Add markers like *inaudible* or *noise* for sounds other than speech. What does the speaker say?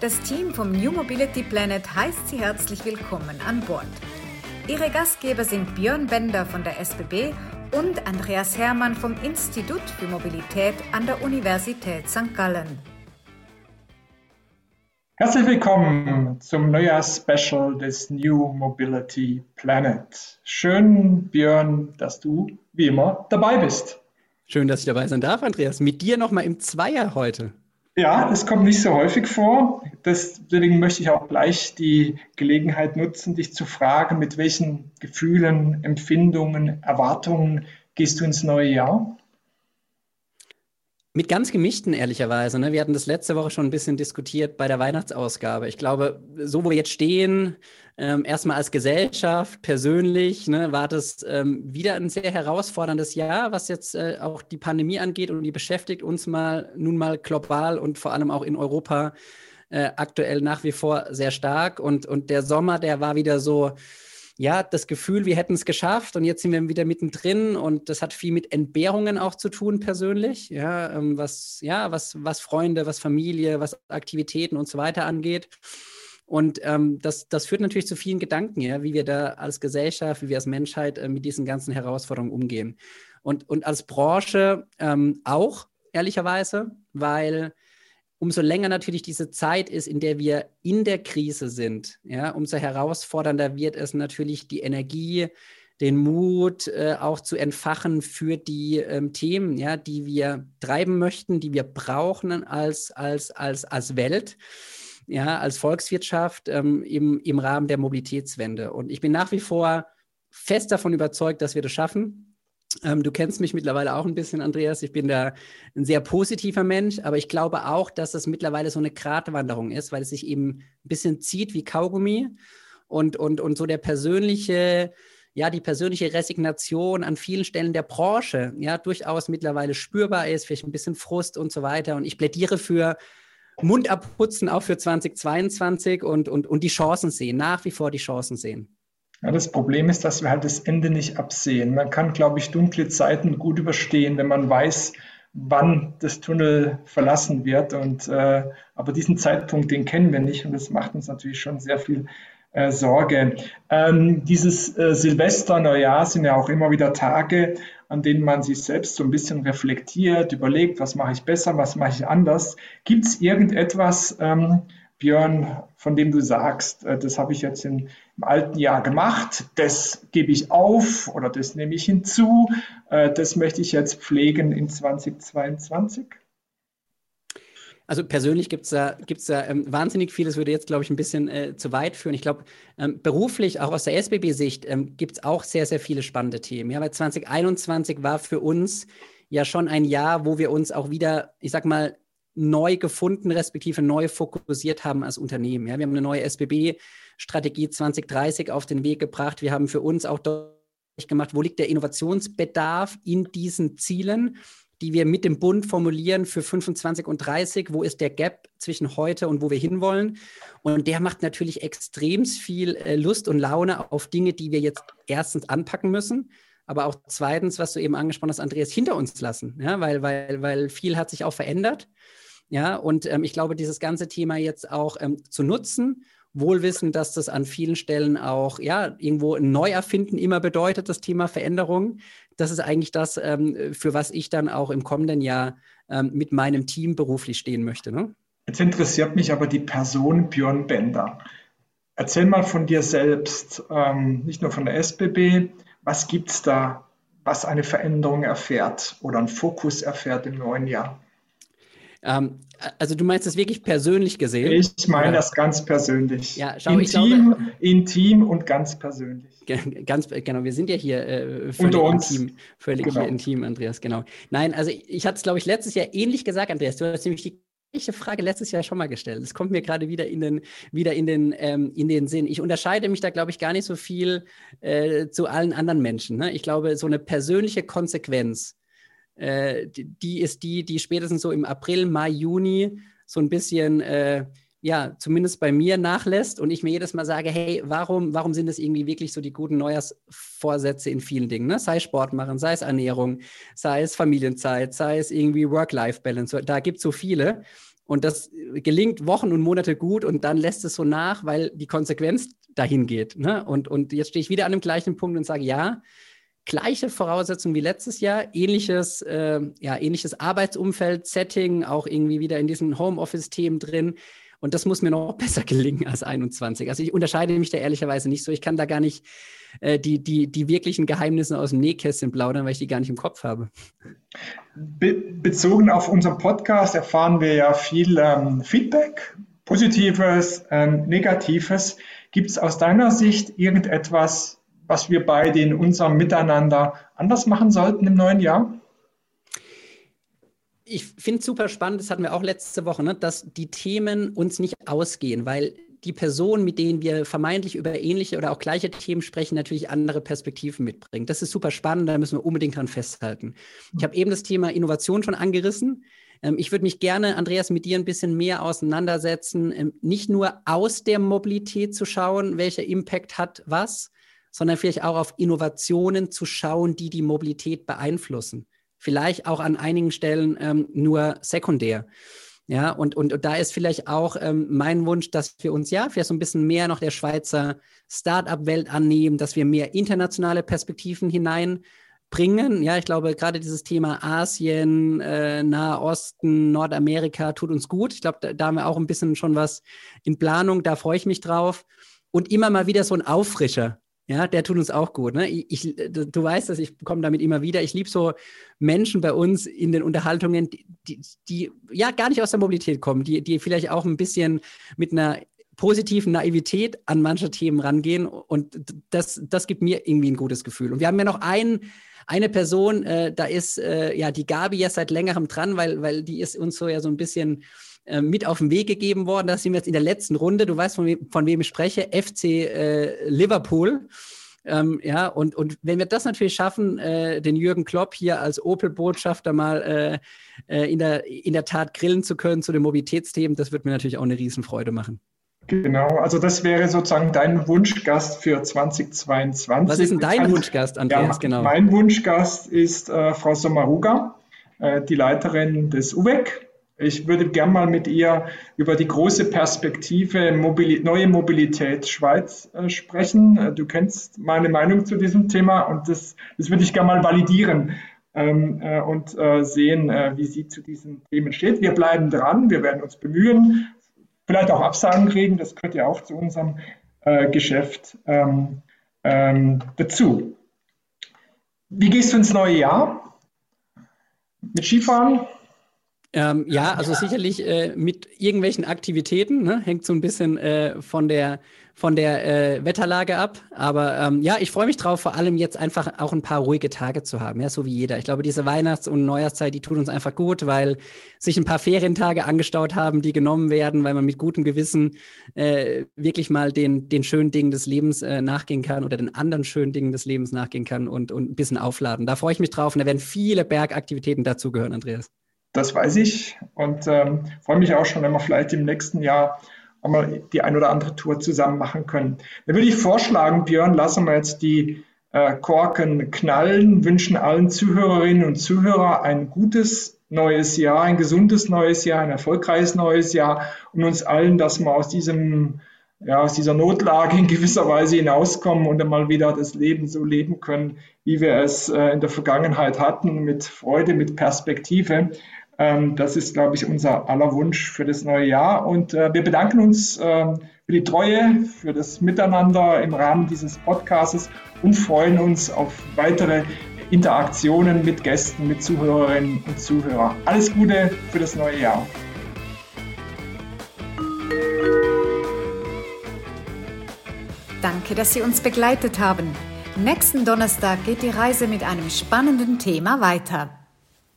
Das Team vom New Mobility Planet heißt Sie herzlich willkommen an Bord. Ihre Gastgeber sind Björn Bender von der SBB und Andreas Hermann vom Institut für Mobilität an der Universität St. Gallen. Herzlich willkommen zum Neujahrs-Special des New Mobility Planet. Schön, Björn, dass du wie immer dabei bist. Schön, dass ich dabei sein darf, Andreas. Mit dir nochmal im Zweier heute. Ja, das kommt nicht so häufig vor. Deswegen möchte ich auch gleich die Gelegenheit nutzen, dich zu fragen, mit welchen Gefühlen, Empfindungen, Erwartungen gehst du ins neue Jahr? Mit ganz gemischten, ehrlicherweise. Ne? Wir hatten das letzte Woche schon ein bisschen diskutiert bei der Weihnachtsausgabe. Ich glaube, so wo wir jetzt stehen, ähm, erstmal als Gesellschaft, persönlich, ne, war das ähm, wieder ein sehr herausforderndes Jahr, was jetzt äh, auch die Pandemie angeht und die beschäftigt uns mal nun mal global und vor allem auch in Europa äh, aktuell nach wie vor sehr stark. Und, und der Sommer, der war wieder so ja, das Gefühl, wir hätten es geschafft und jetzt sind wir wieder mittendrin und das hat viel mit Entbehrungen auch zu tun persönlich, ja, ähm, was, ja, was, was Freunde, was Familie, was Aktivitäten und so weiter angeht. Und ähm, das, das führt natürlich zu vielen Gedanken, ja, wie wir da als Gesellschaft, wie wir als Menschheit äh, mit diesen ganzen Herausforderungen umgehen. Und, und als Branche ähm, auch, ehrlicherweise, weil umso länger natürlich diese Zeit ist, in der wir in der Krise sind, ja, umso herausfordernder wird es natürlich die Energie, den Mut äh, auch zu entfachen für die ähm, Themen, ja, die wir treiben möchten, die wir brauchen als, als, als, als Welt, ja, als Volkswirtschaft ähm, im, im Rahmen der Mobilitätswende. Und ich bin nach wie vor fest davon überzeugt, dass wir das schaffen. Ähm, du kennst mich mittlerweile auch ein bisschen, Andreas. Ich bin da ein sehr positiver Mensch, aber ich glaube auch, dass es mittlerweile so eine Gratwanderung ist, weil es sich eben ein bisschen zieht wie Kaugummi und, und, und so der persönliche, ja, die persönliche Resignation an vielen Stellen der Branche, ja, durchaus mittlerweile spürbar ist, vielleicht ein bisschen Frust und so weiter. Und ich plädiere für Mund abputzen auch für 2022 und, und, und die Chancen sehen, nach wie vor die Chancen sehen. Ja, das Problem ist, dass wir halt das Ende nicht absehen. Man kann, glaube ich, dunkle Zeiten gut überstehen, wenn man weiß, wann das Tunnel verlassen wird. Und, äh, aber diesen Zeitpunkt, den kennen wir nicht und das macht uns natürlich schon sehr viel äh, Sorge. Ähm, dieses äh, Silvester, Neujahr sind ja auch immer wieder Tage, an denen man sich selbst so ein bisschen reflektiert, überlegt, was mache ich besser, was mache ich anders. Gibt es irgendetwas, ähm, Björn, von dem du sagst, äh, das habe ich jetzt in, im alten Jahr gemacht, das gebe ich auf oder das nehme ich hinzu, äh, das möchte ich jetzt pflegen in 2022? Also persönlich gibt es da, gibt's da ähm, wahnsinnig viel, das würde jetzt, glaube ich, ein bisschen äh, zu weit führen. Ich glaube, ähm, beruflich, auch aus der SBB-Sicht, ähm, gibt es auch sehr, sehr viele spannende Themen. Ja, weil 2021 war für uns ja schon ein Jahr, wo wir uns auch wieder, ich sag mal, neu gefunden, respektive neu fokussiert haben als Unternehmen. Ja, wir haben eine neue SBB-Strategie 2030 auf den Weg gebracht. Wir haben für uns auch deutlich gemacht, wo liegt der Innovationsbedarf in diesen Zielen, die wir mit dem Bund formulieren für 25 und 30. Wo ist der Gap zwischen heute und wo wir hinwollen? Und der macht natürlich extrem viel äh, Lust und Laune auf Dinge, die wir jetzt erstens anpacken müssen aber auch zweitens, was du eben angesprochen hast, Andreas, hinter uns lassen, ja, weil, weil, weil viel hat sich auch verändert. Ja, und ähm, ich glaube, dieses ganze Thema jetzt auch ähm, zu nutzen, wohl wissen, dass das an vielen Stellen auch ja irgendwo ein Neuerfinden immer bedeutet, das Thema Veränderung. Das ist eigentlich das, ähm, für was ich dann auch im kommenden Jahr ähm, mit meinem Team beruflich stehen möchte. Ne? Jetzt interessiert mich aber die Person Björn Bender. Erzähl mal von dir selbst, ähm, nicht nur von der SBB. Was gibt es da, was eine Veränderung erfährt oder einen Fokus erfährt im neuen Jahr? Ähm, also du meinst das wirklich persönlich gesehen? Ich meine das ganz persönlich. Ja, schau, intim, glaube, intim und ganz persönlich. Ganz genau, wir sind ja hier äh, völlig intim, völlig genau. hier intim, Andreas, genau. Nein, also ich, hatte es, glaube ich, letztes Jahr ähnlich gesagt, Andreas. Du hast nämlich die gleiche Frage letztes Jahr schon mal gestellt. Das kommt mir gerade wieder in den, wieder in den, ähm, in den Sinn. Ich unterscheide mich da, glaube ich, gar nicht so viel äh, zu allen anderen Menschen. Ne? Ich glaube, so eine persönliche Konsequenz äh, die, ist die, die spätestens so im April, Mai, Juni so ein bisschen, äh, ja, zumindest bei mir nachlässt und ich mir jedes Mal sage, hey, warum, warum sind das irgendwie wirklich so die guten Neujahrsvorsätze in vielen Dingen? Ne? Sei Sport machen, sei es Ernährung, sei es Familienzeit, sei es irgendwie Work-Life-Balance, da gibt es so viele. Und das gelingt Wochen und Monate gut und dann lässt es so nach, weil die Konsequenz dahin geht. Ne? Und, und jetzt stehe ich wieder an dem gleichen Punkt und sage, ja, gleiche Voraussetzungen wie letztes Jahr, ähnliches, äh, ja, ähnliches Arbeitsumfeld, Setting, auch irgendwie wieder in diesen Homeoffice-Themen drin. Und das muss mir noch *laughs* besser gelingen als 21. Also ich unterscheide mich da ehrlicherweise nicht so. Ich kann da gar nicht äh, die, die, die wirklichen Geheimnisse aus dem Nähkästchen plaudern, weil ich die gar nicht im Kopf habe. Be bezogen auf unseren Podcast erfahren wir ja viel ähm, Feedback, Positives, ähm, Negatives. Gibt es aus deiner Sicht irgendetwas, was wir beide in unserem Miteinander anders machen sollten im neuen Jahr? Ich finde es super spannend, das hatten wir auch letzte Woche, ne, dass die Themen uns nicht ausgehen, weil die Personen, mit denen wir vermeintlich über ähnliche oder auch gleiche Themen sprechen, natürlich andere Perspektiven mitbringen. Das ist super spannend, da müssen wir unbedingt dran festhalten. Ich habe eben das Thema Innovation schon angerissen. Ähm, ich würde mich gerne, Andreas, mit dir ein bisschen mehr auseinandersetzen, ähm, nicht nur aus der Mobilität zu schauen, welcher Impact hat was, sondern vielleicht auch auf Innovationen zu schauen, die die Mobilität beeinflussen. Vielleicht auch an einigen Stellen ähm, nur sekundär. Ja, und, und, und da ist vielleicht auch ähm, mein Wunsch, dass wir uns ja vielleicht so ein bisschen mehr noch der Schweizer Start-up-Welt annehmen, dass wir mehr internationale Perspektiven hineinbringen. Ja, ich glaube, gerade dieses Thema Asien, äh, Nahe Osten, Nordamerika tut uns gut. Ich glaube, da, da haben wir auch ein bisschen schon was in Planung. Da freue ich mich drauf. Und immer mal wieder so ein Auffrischer. Ja, der tut uns auch gut. Ne? Ich, du weißt dass ich komme damit immer wieder. Ich liebe so Menschen bei uns in den Unterhaltungen, die, die, die, ja gar nicht aus der Mobilität kommen, die, die vielleicht auch ein bisschen mit einer positiven Naivität an manche Themen rangehen. Und das, das gibt mir irgendwie ein gutes Gefühl. Und wir haben ja noch einen, eine Person, äh, da ist äh, ja die Gabi ja seit längerem dran, weil, weil die ist uns so ja so ein bisschen äh, mit auf den Weg gegeben worden. Da sind wir jetzt in der letzten Runde. Du weißt, von, we von wem ich spreche, FC äh, Liverpool. Ähm, ja, und, und wenn wir das natürlich schaffen, äh, den Jürgen Klopp hier als Opel-Botschafter mal äh, äh, in, der, in der Tat grillen zu können zu den Mobilitätsthemen, das wird mir natürlich auch eine Riesenfreude machen. Genau, also das wäre sozusagen dein Wunschgast für 2022. Was ist denn dein also, Wunschgast, Andreas? Ja, genau. Mein Wunschgast ist äh, Frau Sommaruga, äh, die Leiterin des UWEC, ich würde gern mal mit ihr über die große Perspektive Mobili neue Mobilität Schweiz äh, sprechen. Äh, du kennst meine Meinung zu diesem Thema und das, das würde ich gern mal validieren ähm, äh, und äh, sehen, äh, wie sie zu diesen Themen steht. Wir bleiben dran, wir werden uns bemühen, vielleicht auch Absagen kriegen, das gehört ja auch zu unserem äh, Geschäft ähm, ähm, dazu. Wie gehst du ins neue Jahr? Mit Skifahren? Ähm, ja, also sicherlich äh, mit irgendwelchen Aktivitäten, ne? hängt so ein bisschen äh, von der, von der äh, Wetterlage ab. Aber ähm, ja, ich freue mich drauf, vor allem jetzt einfach auch ein paar ruhige Tage zu haben, ja, so wie jeder. Ich glaube, diese Weihnachts- und Neujahrszeit, die tut uns einfach gut, weil sich ein paar Ferientage angestaut haben, die genommen werden, weil man mit gutem Gewissen äh, wirklich mal den, den schönen Dingen des Lebens äh, nachgehen kann oder den anderen schönen Dingen des Lebens nachgehen kann und, und ein bisschen aufladen. Da freue ich mich drauf und da werden viele Bergaktivitäten dazugehören, Andreas. Das weiß ich und ähm, freue mich auch schon, wenn wir vielleicht im nächsten Jahr einmal die ein oder andere Tour zusammen machen können. Dann würde ich vorschlagen, Björn, lassen wir jetzt die äh, Korken knallen, wünschen allen Zuhörerinnen und Zuhörern ein gutes neues Jahr, ein gesundes neues Jahr, ein erfolgreiches neues Jahr und uns allen, dass wir aus diesem ja, aus dieser Notlage in gewisser Weise hinauskommen und einmal wieder das Leben so leben können, wie wir es äh, in der Vergangenheit hatten, mit Freude, mit Perspektive. Ähm, das ist, glaube ich, unser aller Wunsch für das neue Jahr. Und äh, wir bedanken uns ähm, für die Treue, für das Miteinander im Rahmen dieses Podcasts und freuen uns auf weitere Interaktionen mit Gästen, mit Zuhörerinnen und Zuhörern. Alles Gute für das neue Jahr. Danke, dass Sie uns begleitet haben. Nächsten Donnerstag geht die Reise mit einem spannenden Thema weiter.